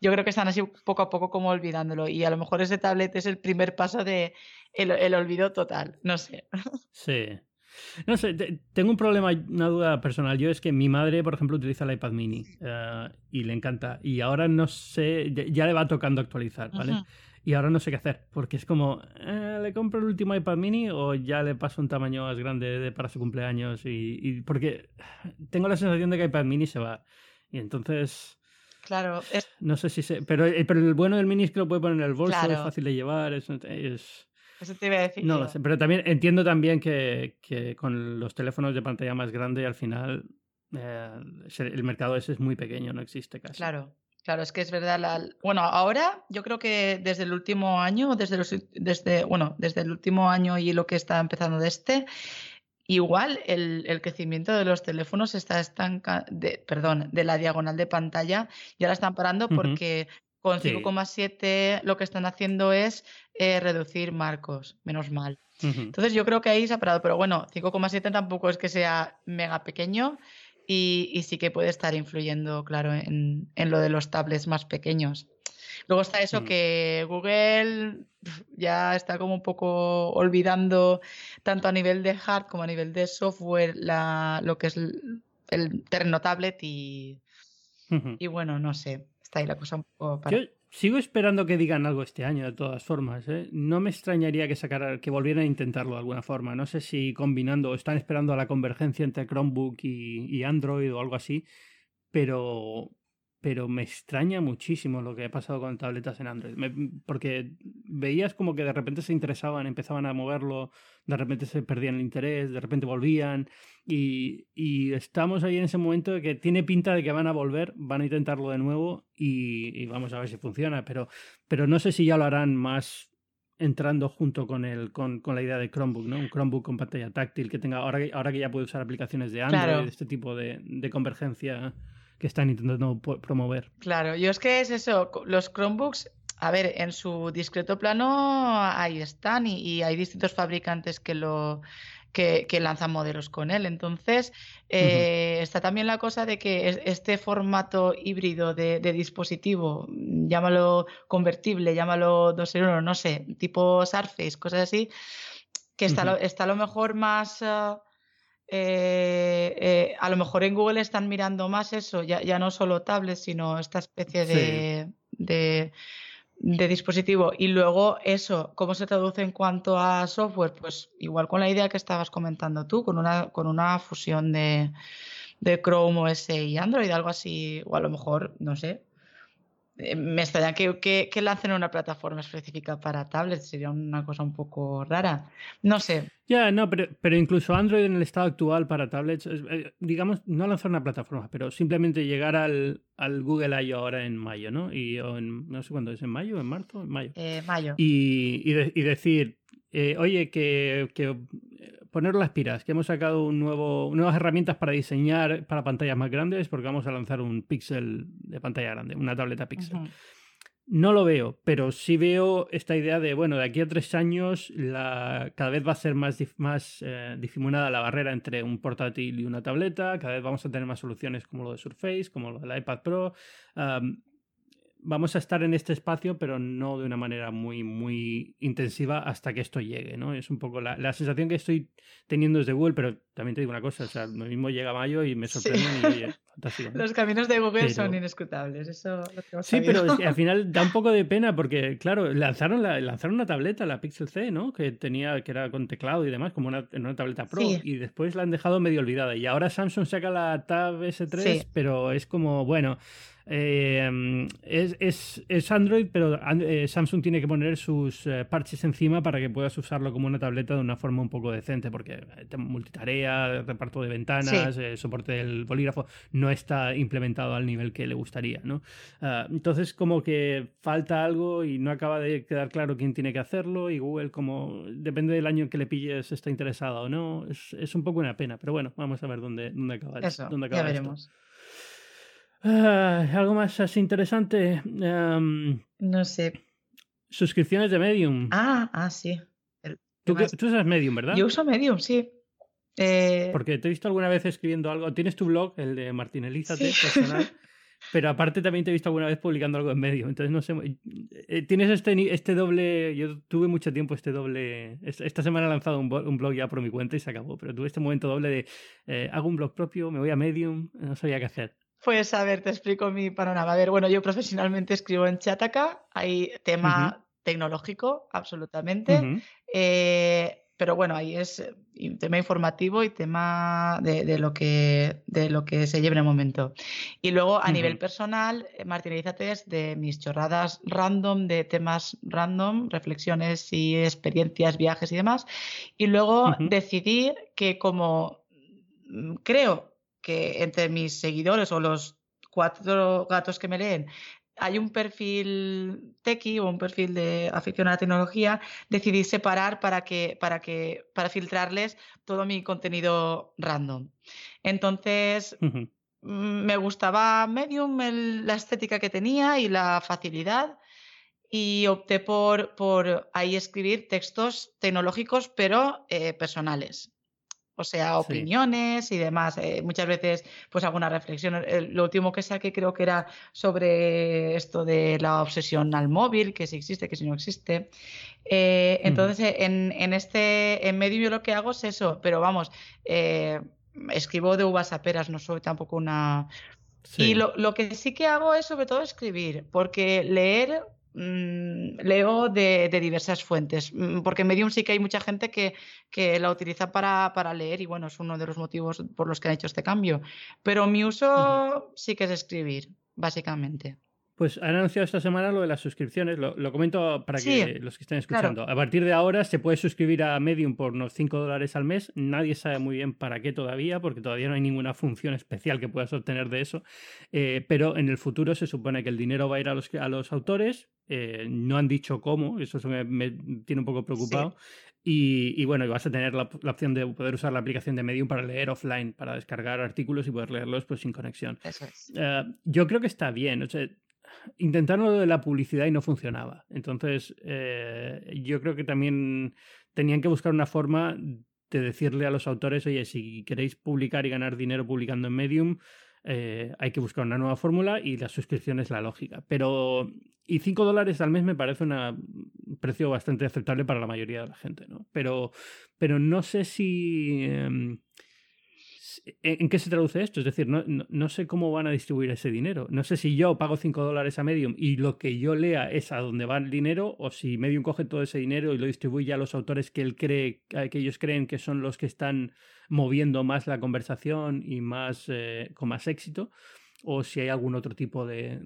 yo creo que están así poco a poco como olvidándolo. Y a lo mejor ese tablet es el primer paso de el, olvido total. No sé. Sí. No sé, tengo un problema, una duda personal. Yo es que mi madre, por ejemplo, utiliza el iPad mini eh, y le encanta. Y ahora no sé, ya, le va tocando actualizar, ¿vale? Y ahora no sé qué hacer, porque es como, eh, ¿le compro el último iPad mini o ya le paso un tamaño más grande para su cumpleaños? Y, porque tengo la sensación de que iPad mini se va. Y entonces... Claro. No sé si se... Pero, eh, pero el bueno del mini es que lo puede poner en el bolso, es fácil de llevar, es... Eso te iba a decir. No lo sé, pero también entiendo también que, que, con los teléfonos de pantalla más grande al final eh, el mercado ese es muy pequeño, no existe casi. Claro. Claro, es que es verdad. La... Bueno, ahora yo creo que desde el último año, desde los, desde, bueno, desde el último año y lo que está empezando de este, igual el, el crecimiento de los teléfonos está estancando, perdón, de la diagonal de pantalla, ya la están parando porque con 5,7 lo que están haciendo es eh, reducir marcos, menos mal. Entonces yo creo que ahí se ha parado, pero bueno, 5,7 tampoco es que sea mega pequeño y, sí que puede estar influyendo, claro, en, en, lo de los tablets más pequeños. Luego está eso mm. que Google ya está como un poco olvidando tanto a nivel de hard como a nivel de software la, lo que es el, terreno tablet y, y bueno, no sé, para... Sigo esperando que digan algo este año, de todas formas. ¿eh? No me extrañaría que sacara, que volvieran a intentarlo de alguna forma. No sé si combinando, o están esperando a la convergencia entre Chromebook y Android o algo así, pero pero me extraña muchísimo lo que ha pasado con tabletas en Android. porque veías como que de repente se interesaban, empezaban a moverlo, de repente se perdían el interés, de repente volvían. Y, y estamos ahí en ese momento de que tiene pinta de que van a volver, van a intentarlo de nuevo y, vamos a ver si funciona. Pero, pero no sé si ya lo harán más entrando junto con el con, con, la idea de Chromebook, ¿no? Un Chromebook con pantalla táctil que tenga ahora que, ahora que ya puede usar aplicaciones de Android, este tipo de, de convergencia que están intentando promover. Claro, yo es que es eso, los Chromebooks, a ver, en su discreto plano ahí están y, hay distintos fabricantes que lo que, lanzan modelos con él. Entonces, eh, está también la cosa de que este formato híbrido de, dispositivo, llámalo convertible, llámalo 2 en 1, no sé, tipo Surface, cosas así, que está, lo, está a lo mejor más... Ah, eh, eh, a lo mejor en Google están mirando más eso, ya, ya no solo tablets, sino esta especie de, de, dispositivo. Y luego eso, ¿cómo se traduce en cuanto a software? Pues igual con la idea que estabas comentando tú, con una, con una fusión de, de Chrome OS y Android, algo así, o a lo mejor, no sé, me extraña que, que, lancen una plataforma específica para tablets, sería una cosa un poco rara. No sé. Ya, no, pero, pero incluso Android en el estado actual para tablets, eh, digamos, no lanzar una plataforma, pero simplemente llegar al, al Google I.O. ahora en mayo, ¿no? Y en, no sé cuándo es, ¿en mayo? ¿En marzo? En mayo. Eh, mayo. Y, y, decir, oye, que, que poner las piras, que hemos sacado un nuevo, nuevas herramientas para diseñar para pantallas más grandes, porque vamos a lanzar un Pixel de pantalla grande, una tableta Pixel. No lo veo, pero sí veo esta idea de, bueno, de aquí a tres años la, cada vez va a ser más, más eh, difuminada la barrera entre un portátil y una tableta, cada vez vamos a tener más soluciones como lo de Surface, como lo del iPad Pro vamos a estar en este espacio, pero no de una manera muy, muy intensiva hasta que esto llegue, ¿no? Es un poco la, la sensación que estoy teniendo desde Google, pero también te digo una cosa, o sea, lo mismo llega mayo y me sorprende y fantástico. [laughs] Los caminos de Google son inescrutables, eso lo Sí, pero al [laughs] final da un poco de pena porque, claro, lanzaron, la, lanzaron una tableta, la Pixel C, ¿no? Que tenía, que era con teclado y demás, como una, una tableta Pro, y después la han dejado medio olvidada. Y ahora Samsung saca la Tab S3, pero es como, bueno, eh, es, es, Android, pero eh, Samsung tiene que poner sus eh, parches encima para que puedas usarlo como una tableta de una forma un poco decente, porque multitarea, reparto de ventanas, soporte del bolígrafo, no está implementado al nivel que le gustaría. ¿no? Ah, entonces, como que falta algo y no acaba de quedar claro quién tiene que hacerlo, y Google, como depende del año que le pilles, está interesado o no. Es, un poco una pena, pero bueno, vamos a ver dónde, dónde acaba, Eso, dónde acaba ya veremos. Ah, ¿Algo más así interesante? no sé. Suscripciones de Medium. Ah, ah, sí. ¿Tú, usas Medium, ¿verdad? Yo uso Medium, sí. Eh, Porque te he visto alguna vez escribiendo algo. Tienes tu blog, el de Martinelízate, personal. [laughs] Pero aparte también te he visto alguna vez publicando algo en Medium. Entonces no sé. Eh, tienes este, este doble. Yo tuve mucho tiempo este doble. Esta semana he lanzado un, blog ya por mi cuenta y se acabó. Pero tuve este momento doble de eh, hago un blog propio, me voy a Medium, no sabía qué hacer. Pues a ver, te explico mi panorama. A ver, bueno, yo profesionalmente escribo en Chataka, hay tema tecnológico, absolutamente. Eh, pero bueno, ahí es tema informativo y tema de, lo, que, de lo que se lleva en el momento. Y luego a nivel personal, eh, es de mis chorradas random, de temas random, reflexiones y experiencias, viajes y demás. Y luego decidí que como mm, creo que entre mis seguidores o los cuatro gatos que me leen hay un perfil tequi o un perfil de afición a la tecnología, decidí separar para que, para que, para filtrarles todo mi contenido random. Entonces, me gustaba Medium, la estética que tenía y la facilidad. Y opté por, por ahí escribir textos tecnológicos, pero eh, personales o sea, opiniones y demás. Eh, muchas veces, pues alguna reflexión. lo último que saqué creo que era sobre esto de la obsesión al móvil, que si existe, que si no existe. Eh, entonces, en, en, este, en medio yo lo que hago es eso, pero vamos, eh, escribo de uvas a peras, no soy tampoco una... Y lo, lo que sí que hago es sobre todo escribir, porque leer leo de, diversas fuentes, mm, porque en Medium sí que hay mucha gente que, que la utiliza para, para, leer y bueno, es uno de los motivos por los que han hecho este cambio. Pero mi uso sí que es escribir, básicamente. Pues han anunciado esta semana lo de las suscripciones. Lo, comento para que los que estén escuchando. A partir de ahora se puede suscribir a Medium por unos 5 dólares al mes. Nadie sabe muy bien para qué todavía, porque todavía no hay ninguna función especial que puedas obtener de eso. Eh, pero en el futuro se supone que el dinero va a ir a los, a los autores. Eh, no han dicho cómo, eso me, tiene un poco preocupado. Y, bueno, vas a tener la, opción de poder usar la aplicación de Medium para leer offline, para descargar artículos y poder leerlos pues sin conexión. Eh, yo creo que está bien. O sea, intentaron lo de la publicidad y no funcionaba. Entonces, eh, yo creo que también tenían que buscar una forma de decirle a los autores, oye, si queréis publicar y ganar dinero publicando en Medium, eh, hay que buscar una nueva fórmula y la suscripción es la lógica. Pero, y 5 dólares al mes me parece un precio bastante aceptable para la mayoría de la gente, ¿no? Pero, pero no sé si... Em, ¿En qué se traduce esto? Es decir, no, no, sé cómo van a distribuir ese dinero. No sé si yo pago 5 dólares a Medium y lo que yo lea es a dónde va el dinero, o si Medium coge todo ese dinero y lo distribuye a los autores que él cree, que ellos creen que son los que están moviendo más la conversación y más eh, con más éxito o si hay algún otro tipo de,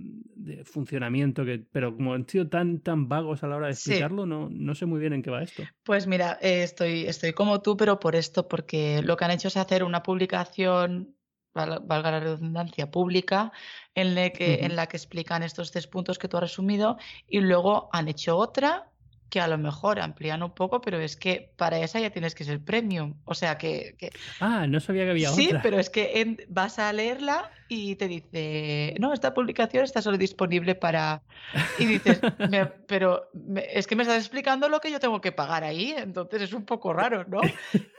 funcionamiento que pero como han sido tan tan vagos a la hora de explicarlo no, no sé muy bien en qué va esto pues mira eh, estoy estoy como tú pero por esto porque lo que han hecho es hacer una publicación valga la redundancia pública en la que en la que explican estos tres puntos que tú has resumido y luego han hecho otra que a lo mejor amplían un poco, pero es que para esa ya tienes que ser premium. O sea que. Ah, no sabía que había otra. Sí, pero es que vas a leerla y te dice, no, esta publicación está solo disponible para. Y dices, [laughs] pero es que me estás explicando lo que yo tengo que pagar ahí, entonces es un poco raro, ¿no?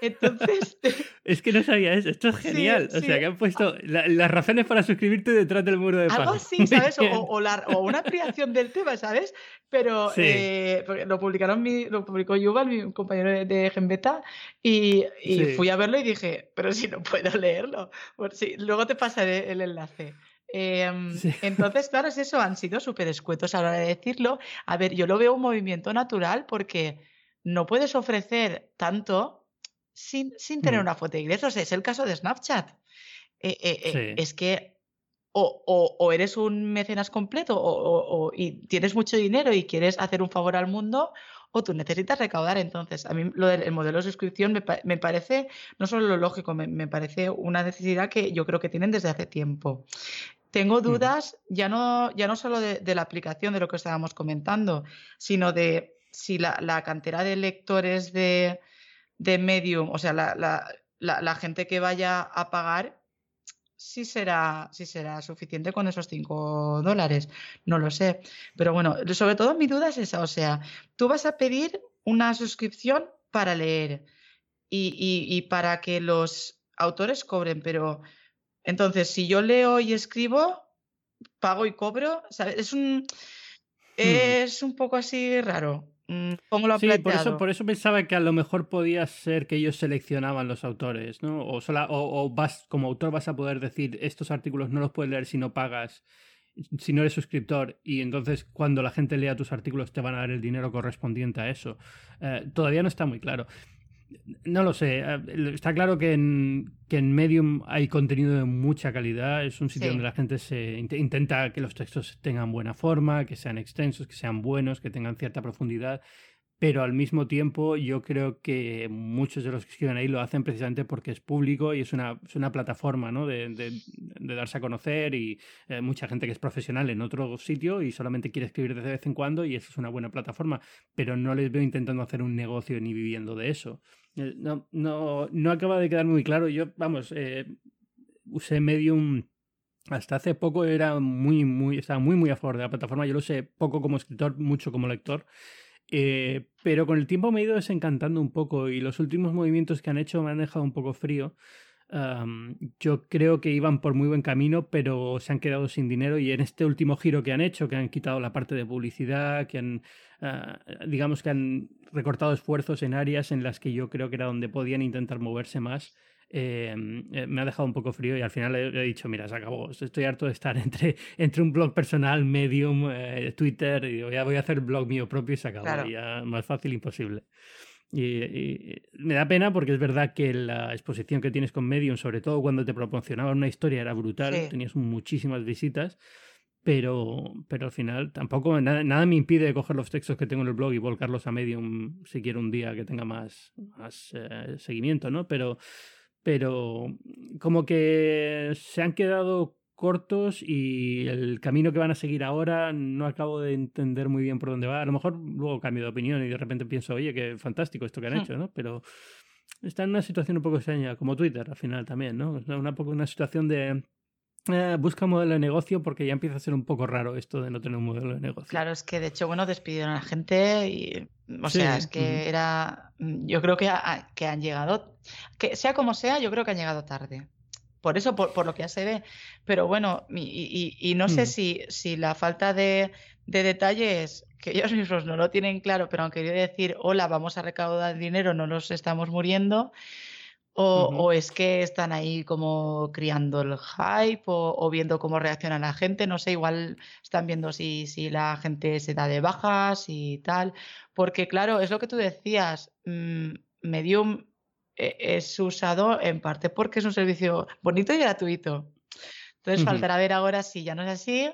Entonces. [laughs] es que no sabía eso. Esto es genial. o sea, que han puesto las razones para suscribirte detrás del muro de pan. Algo así, ¿sabes? [laughs] O, o, una creación del tema, ¿sabes? Pero eh, lo publicaron, mi, lo publicó Yuval, mi compañero de, de Genbeta, y, y fui a verlo y dije, pero si no puedo leerlo. Pues sí, luego te pasaré el enlace. Em, [laughs] entonces, claro, es eso, han sido súper escuetos a la hora de decirlo. A ver, yo lo veo un movimiento natural porque no puedes ofrecer tanto sin, sin tener mm. una fuente de ingresos. Es el caso de Snapchat. Eh, eh, eh, es que o, o, eres un mecenas completo o, y tienes mucho dinero y quieres hacer un favor al mundo o tú necesitas recaudar. Entonces, a mí lo del modelo de suscripción me, me parece no solo lo lógico, me, me, parece una necesidad que yo creo que tienen desde hace tiempo. Tengo dudas ya no, ya no solo de, la aplicación de lo que estábamos comentando, sino de si la, cantera de lectores de, Medium, o sea, la, gente que vaya a pagar, si será, si será suficiente con esos 5 dólares. No lo sé. Pero bueno, sobre todo mi duda es esa. O sea, tú vas a pedir una suscripción para leer y para que los autores cobren, pero entonces, si yo leo y escribo, pago y cobro, ¿sabes? Es un, hmm. es un poco así raro. Mm, sí, por eso, por eso pensaba que a lo mejor podía ser que ellos seleccionaban los autores, ¿no? O, o, vas, como autor vas a poder decir, estos artículos no los puedes leer si no pagas, si no eres suscriptor, y entonces cuando la gente lea tus artículos te van a dar el dinero correspondiente a eso. Eh, todavía no está muy claro. No lo sé. Eh, está claro que en, que en Medium hay contenido de mucha calidad. Es un sitio donde la gente se intenta que los textos tengan buena forma, que sean extensos, que sean buenos, que tengan cierta profundidad pero al mismo tiempo yo creo que muchos de los que escriben ahí lo hacen precisamente porque es público y es una, es una plataforma ¿no? de, de, darse a conocer y eh, mucha gente que es profesional en otro sitio y solamente quiere escribir de vez en cuando y eso es una buena plataforma, pero no les veo intentando hacer un negocio ni viviendo de eso. Eh, no, no, no acaba de quedar muy claro. Yo, vamos, eh, usé Medium hasta hace poco era muy, muy, estaba muy, muy a favor de la plataforma. Yo lo sé poco como escritor, mucho como lector. Eh, pero con el tiempo me he ido desencantando un poco y los últimos movimientos que han hecho me han dejado un poco frío. yo creo que iban por muy buen camino, pero se han quedado sin dinero y en este último giro que han hecho, que han quitado la parte de publicidad, que han, ah, digamos que han recortado esfuerzos en áreas en las que yo creo que era donde podían intentar moverse más, eh, me ha dejado un poco frío y al final he, dicho, mira, se acabó. Estoy harto de estar [laughs] entre, entre un blog personal, Medium, eh, Twitter, y ya voy a hacer blog mío propio y se acabó. Ya más fácil imposible. Y, me da pena porque es verdad que la exposición que tienes con Medium, sobre todo cuando te proporcionaban una historia, era brutal, tenías muchísimas visitas, pero, pero al final tampoco nada, nada, me impide coger los textos que tengo en el blog y volcarlos a Medium si quiero un día que tenga más, más eh, seguimiento, ¿no? Pero pero como que se han quedado cortos y el camino que van a seguir ahora no acabo de entender muy bien por dónde va. A lo mejor luego cambio de opinión y de repente pienso, oye, qué fantástico esto que han hmm. hecho, ¿no? Pero está en una situación un poco extraña, como Twitter al final también, ¿no? Una, una situación de eh, busca un modelo de negocio porque ya empieza a ser un poco raro esto de no tener un modelo de negocio. Claro, es que de hecho, bueno, despidieron a la gente y, o sea, es que era, yo creo que, que han llegado, que sea como sea, yo creo que han llegado tarde. Por eso, por, lo que ya se ve. Pero bueno, y, y, no sé mm. si, si la falta de, de detalles que ellos mismos no lo tienen claro, pero aunque querido decir, hola, vamos a recaudar dinero, no nos estamos muriendo, o, es que están ahí como criando el hype o, viendo cómo reacciona la gente, no sé, igual están viendo si, si la gente se da de bajas y tal, porque claro, es lo que tú decías, mmm, Medium eh, es usado en parte porque es un servicio bonito y gratuito. Entonces faltará ver ahora si ya no es así,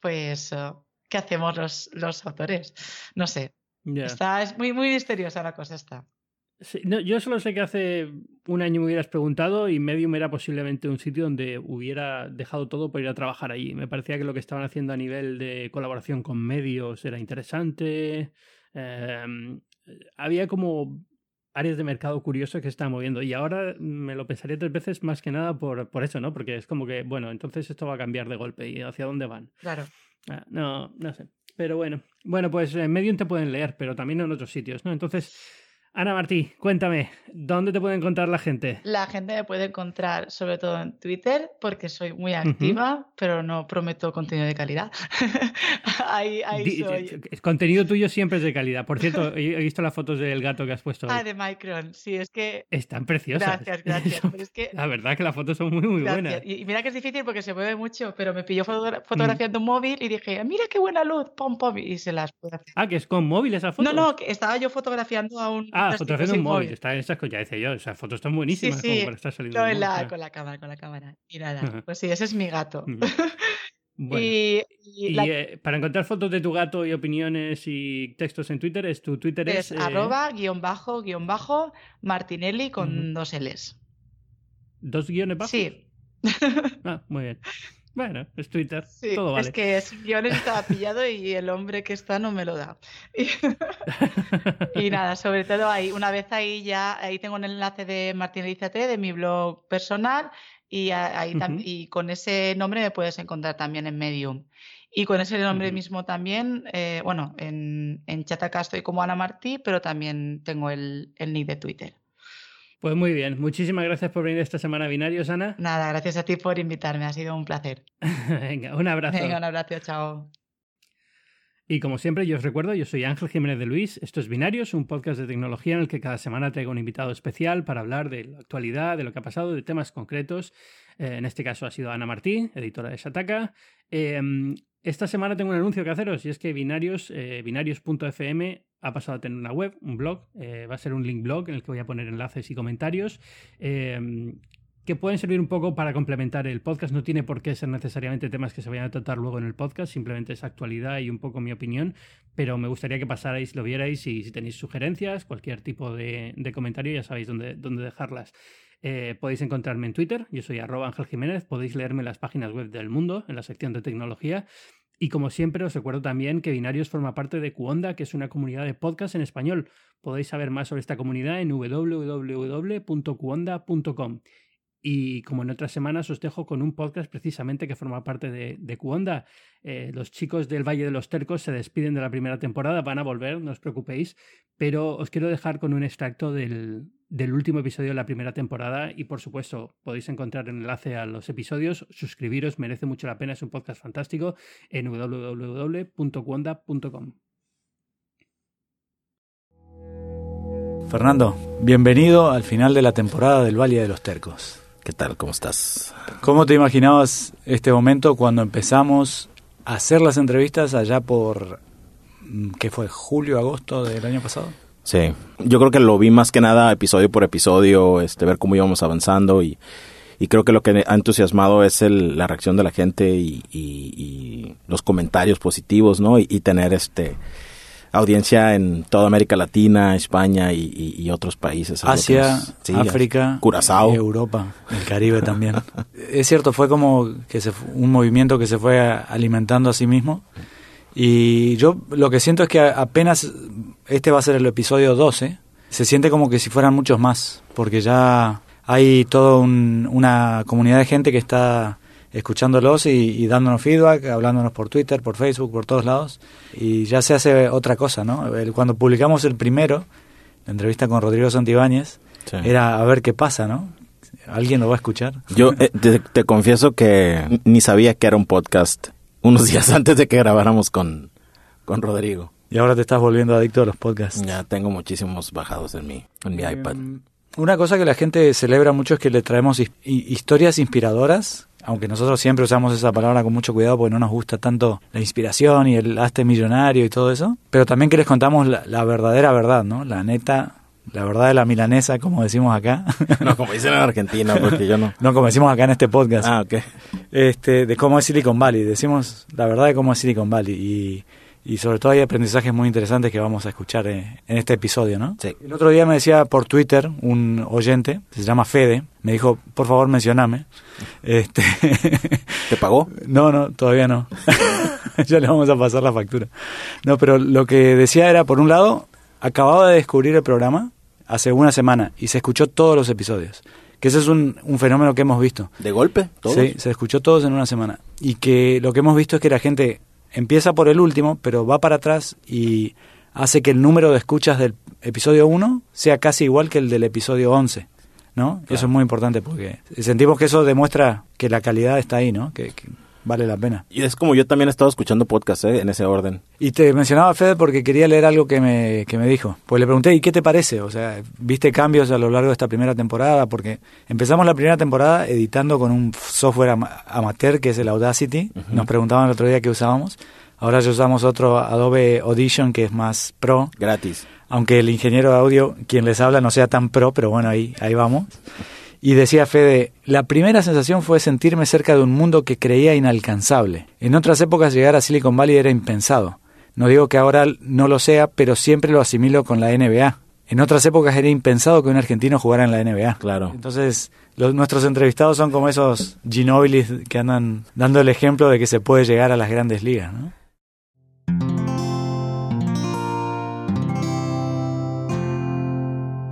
pues, oh, ¿qué hacemos los, los autores? No sé. Está, es muy, muy misteriosa la cosa esta yo solo sé que hace un año me hubieras preguntado y Medium era posiblemente un sitio donde hubiera dejado todo por ir a trabajar allí. Me parecía que lo que estaban haciendo a nivel de colaboración con medios era interesante. Em, había como áreas de mercado curiosas que se estaban moviendo y ahora me lo pensaría tres veces más que nada por, por eso, ¿no? Porque es como que, bueno, entonces esto va a cambiar de golpe y hacia dónde van. Claro. Ah, no, no sé. Pero bueno, bueno, pues en Medium te pueden leer, pero también en otros sitios, ¿no? Entonces Ana Martí, cuéntame, ¿dónde te puede encontrar la gente? La gente me puede encontrar sobre todo en Twitter porque soy muy activa, pero no prometo contenido de calidad. [laughs] ahí, ahí soy. El contenido tuyo siempre es de calidad. Por cierto, he visto las fotos del gato que has puesto. Ah, de Micron, sí, es que... Están preciosas. Gracias, gracias. [laughs] La verdad que las fotos son muy, muy buenas. Y mira que es difícil porque se mueve mucho, pero me pilló fotografiando un móvil y dije, mira qué buena luz, pom, pom, y se las pude hacer. Ah, que es con móvil esa foto. No, no, que estaba yo fotografiando a un... Ah, fotografiando un móvil. Está esas, ya decía yo, esas fotos están buenísimas. Sí, sí. Como estar saliendo con, la, con la cámara, con la cámara. Y nada, pues sí, ese es mi gato. [laughs] Bueno, y, eh, para encontrar fotos de tu gato y opiniones y textos en Twitter, es tu Twitter es, es arroba guion bajo guion bajo Martinelli con dos L's. ¿Dos guiones bajo? Sí. [laughs] Ah, muy bien. Bueno, es Twitter. todo vale. Es que ese guion estaba [laughs] pillado y el hombre que está no me lo da. [laughs] Y, nada, sobre todo ahí, una vez ahí ya, ahí tengo un enlace de Martinelizate, de mi blog personal, y, ahí y con ese nombre me puedes encontrar también en Medium. Y con ese nombre mismo también, eh, bueno, en, en Chataca estoy como Ana Martí, pero también tengo el, el nick de Twitter. Pues muy bien, muchísimas gracias por venir esta semana a Binarios, Ana. Nada, gracias a ti por invitarme, ha sido un placer. [laughs] Venga, un abrazo. Venga, un abrazo, chao. Y como siempre, yo os recuerdo, yo soy Ángel Jiménez de Luis, esto es Binarios, un podcast de tecnología en el que cada semana traigo un invitado especial para hablar de la actualidad, de lo que ha pasado, de temas concretos. Eh, en este caso ha sido Ana Martí, editora de Shataka. Em, esta semana tengo un anuncio que haceros y es que Binarios, eh, binarios.fm ha pasado a tener una web, un blog, eh, va a ser un link blog en el que voy a poner enlaces y comentarios. Em, que pueden servir un poco para complementar el podcast. No tiene por qué ser necesariamente temas que se vayan a tratar luego en el podcast, simplemente es actualidad y un poco mi opinión, pero me gustaría que pasarais, lo vierais y si tenéis sugerencias, cualquier tipo de, comentario, ya sabéis dónde, dónde dejarlas. Eh, podéis encontrarme en Twitter, yo soy arroba Jiménez, podéis leerme las páginas web del mundo, en la sección de tecnología. Y como siempre, os recuerdo también que Binarios forma parte de Cuonda, que es una comunidad de podcast en español. Podéis saber más sobre esta comunidad en www.cuonda.com. Y como en otras semanas os dejo con un podcast precisamente que forma parte de, Cuonda. Eh, los chicos del Valle de los Tercos se despiden de la primera temporada, van a volver, no os preocupéis, pero os quiero dejar con un extracto del, del último episodio de la primera temporada y por supuesto podéis encontrar el enlace a los episodios, suscribiros, merece mucho la pena, es un podcast fantástico en www.cuonda.com. Fernando, bienvenido al final de la temporada del Valle de los Tercos. ¿Qué tal? ¿Cómo estás? ¿Cómo te imaginabas este momento cuando empezamos a hacer las entrevistas allá por, mm, ¿qué fue? ¿Julio, agosto del año pasado? Sí, yo creo que lo vi más que nada episodio por episodio, este, ver cómo íbamos avanzando y, y creo que lo que ha entusiasmado es el, la reacción de la gente y, y, los comentarios positivos, ¿no? Y, tener este audiencia en toda América Latina, España y, otros países. Asia, África, Curazao, Europa, el Caribe también. [laughs] es cierto, fue como que se, un movimiento que se fue alimentando a sí mismo. Y yo lo que siento es que apenas este va a ser el episodio 12, se siente como que si fueran muchos más, porque ya hay toda una comunidad de gente que está escuchándolos y, dándonos feedback, hablándonos por Twitter, por Facebook, por todos lados, y ya se hace otra cosa, ¿no? Cuando publicamos el primero, la entrevista con Rodrigo Santibáñez, era a ver qué pasa, ¿no? ¿Alguien lo va a escuchar? Yo eh, te, confieso que ni sabía que era un podcast unos días [laughs] antes de que grabáramos con, con Rodrigo. Y ahora te estás volviendo adicto a los podcasts. Ya tengo muchísimos bajados en mi, en mi iPad. Em, una cosa que la gente celebra mucho es que le traemos historias inspiradoras, aunque nosotros siempre usamos esa palabra con mucho cuidado porque no nos gusta tanto la inspiración y el hazte millonario y todo eso, pero también que les contamos la, verdadera verdad, ¿no? La neta, la verdad de la milanesa, como decimos acá. No, como dicen en Argentina, porque yo no. [laughs] No, como decimos acá en este podcast. Ah, ok. Este, de cómo es Silicon Valley. Decimos la verdad de cómo es Silicon Valley. Y y sobre todo hay aprendizajes muy interesantes que vamos a escuchar en, este episodio, ¿no? Sí. El otro día me decía por Twitter un oyente, se llama Fede, me dijo, por favor mencioname. Este... [laughs] ¿Te pagó? No, no, todavía no. [laughs] ya le vamos a pasar la factura. No, pero lo que decía era, por un lado, acababa de descubrir el programa hace una semana y se escuchó todos los episodios. Que ese es un, un fenómeno que hemos visto. ¿De golpe? ¿Todos? Sí, se escuchó todos en una semana. Y que lo que hemos visto es que la gente empieza por el último, pero va para atrás y hace que el número de escuchas del episodio 1 sea casi igual que el del episodio 11. ¿no? Eso es muy importante porque sentimos que eso demuestra que la calidad está ahí, ¿no? Que, que vale la pena. Y es como yo también he estado escuchando podcast ¿eh? en ese orden. Y te mencionaba Fede porque quería leer algo que me, que me dijo. Pues le pregunté, ¿y qué te parece? O sea, ¿viste cambios a lo largo de esta primera temporada? Porque empezamos la primera temporada editando con un software ama- amateur que es el Audacity. Nos preguntaban el otro día qué usábamos. Ahora ya usamos otro Adobe Audition que es más pro. Gratis. Aunque el ingeniero de audio, quien les habla, no sea tan pro, pero bueno, ahí, ahí vamos. Y decía Fede, la primera sensación fue sentirme cerca de un mundo que creía inalcanzable. En otras épocas llegar a Silicon Valley era impensado. No digo que ahora no lo sea, pero siempre lo asimilo con la NBA. En otras épocas era impensado que un argentino jugara en la NBA. Claro. Entonces, los, nuestros entrevistados son como esos Ginobilis que andan dando el ejemplo de que se puede llegar a las grandes ligas, ¿no?